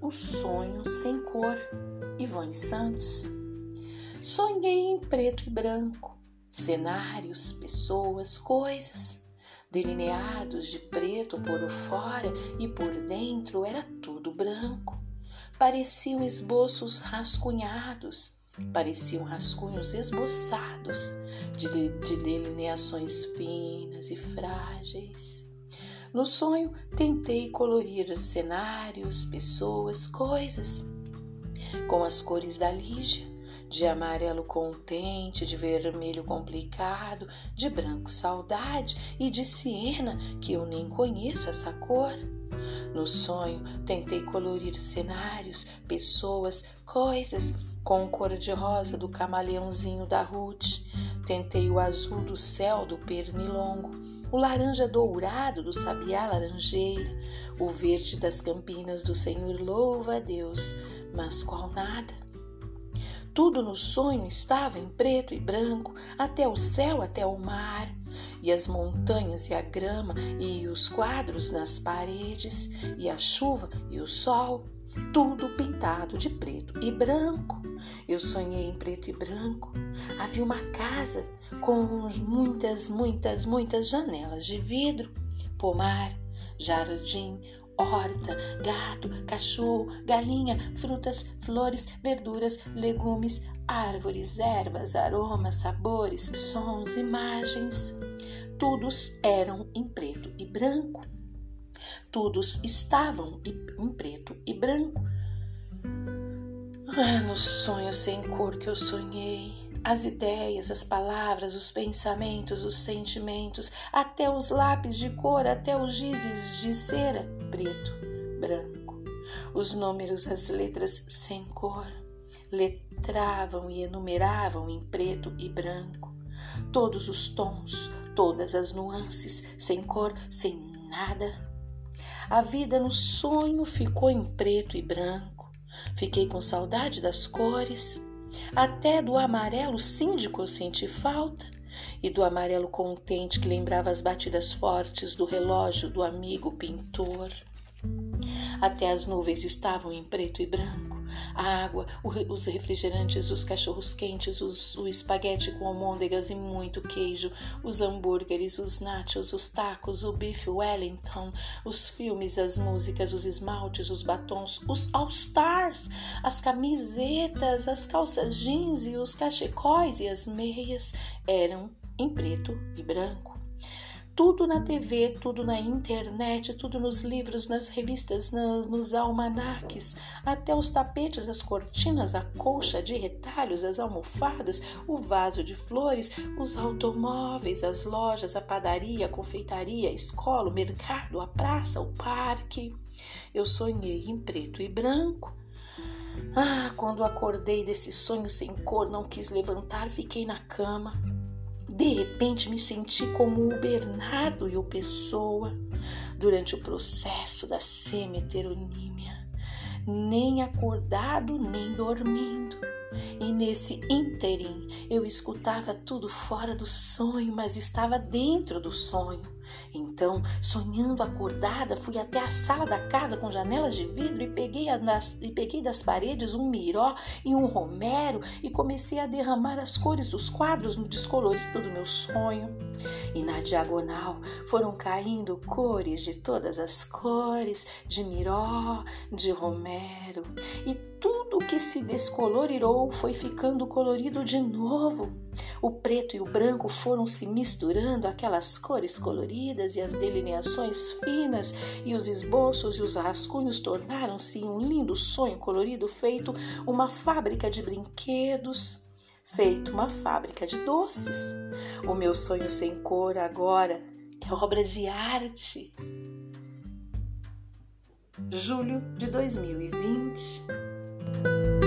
O sonho sem cor, Ivone Santos. Sonhei em preto e branco, cenários, pessoas, coisas. Delineados de preto por fora e por dentro era tudo branco. Pareciam esboços rascunhados, pareciam rascunhos esboçados de, de delineações finas e frágeis. No sonho, tentei colorir cenários, pessoas, coisas com as cores da Lígia, de amarelo contente, de vermelho complicado, de branco saudade e de siena, que eu nem conheço essa cor. No sonho, tentei colorir cenários, pessoas, coisas com cor de rosa do camaleãozinho da Ruth. Tentei o azul do céu do pernilongo, o laranja dourado do sabiá laranjeira, o verde das campinas do Senhor louva a Deus, mas qual nada. Tudo no sonho estava em preto e branco, até o céu, até o mar, e as montanhas e a grama, e os quadros nas paredes, e a chuva e o sol, tudo pintado de preto e branco. Eu sonhei em preto e branco. Havia uma casa com muitas, muitas, muitas janelas de vidro, pomar, jardim, horta, gato, cachorro, galinha, frutas, flores, verduras, legumes, árvores, ervas, aromas, sabores, sons, imagens. Todos eram em preto e branco. Todos estavam em preto e branco. Ah, no sonho sem cor que eu sonhei as ideias, as palavras, os pensamentos, os sentimentos, até os lápis de cor, até os gizes de cera, preto, branco, os números, as letras sem cor, letravam e enumeravam em preto e branco, todos os tons, todas as nuances, sem cor, sem nada. A vida no sonho ficou em preto e branco. Fiquei com saudade das cores até do amarelo síndico eu senti falta, e do amarelo contente que lembrava as batidas fortes do relógio do amigo pintor. Até as nuvens estavam em preto e branco. A água, os refrigerantes, os cachorros quentes, os, o espaguete com almôndegas e muito queijo, os hambúrgueres, os nachos, os tacos, o bife Wellington, os filmes, as músicas, os esmaltes, os batons, os All-Stars, as camisetas, as calças jeans e os cachecóis e as meias eram em preto e branco tudo na TV, tudo na internet, tudo nos livros, nas revistas, nas, nos almanaques, até os tapetes, as cortinas, a colcha de retalhos, as almofadas, o vaso de flores, os automóveis, as lojas, a padaria, a confeitaria, a escola, o mercado, a praça, o parque. Eu sonhei em preto e branco. Ah, quando acordei desse sonho sem cor, não quis levantar, fiquei na cama. De repente me senti como o Bernardo e o Pessoa durante o processo da semi-heteronímia, nem acordado nem dormindo. E nesse ínterim eu escutava tudo fora do sonho, mas estava dentro do sonho. Então, sonhando acordada, fui até a sala da casa com janelas de vidro e peguei, das, e peguei das paredes um miró e um romero e comecei a derramar as cores dos quadros no descolorido do meu sonho. E na diagonal foram caindo cores de todas as cores, de miró, de romero, e tudo que se descolorirou foi ficando colorido de novo. O preto e o branco foram se misturando, aquelas cores coloridas e as delineações finas, e os esboços e os rascunhos tornaram-se um lindo sonho colorido feito uma fábrica de brinquedos, feito uma fábrica de doces. O meu sonho sem cor agora é obra de arte. Julho de 2020. Bye.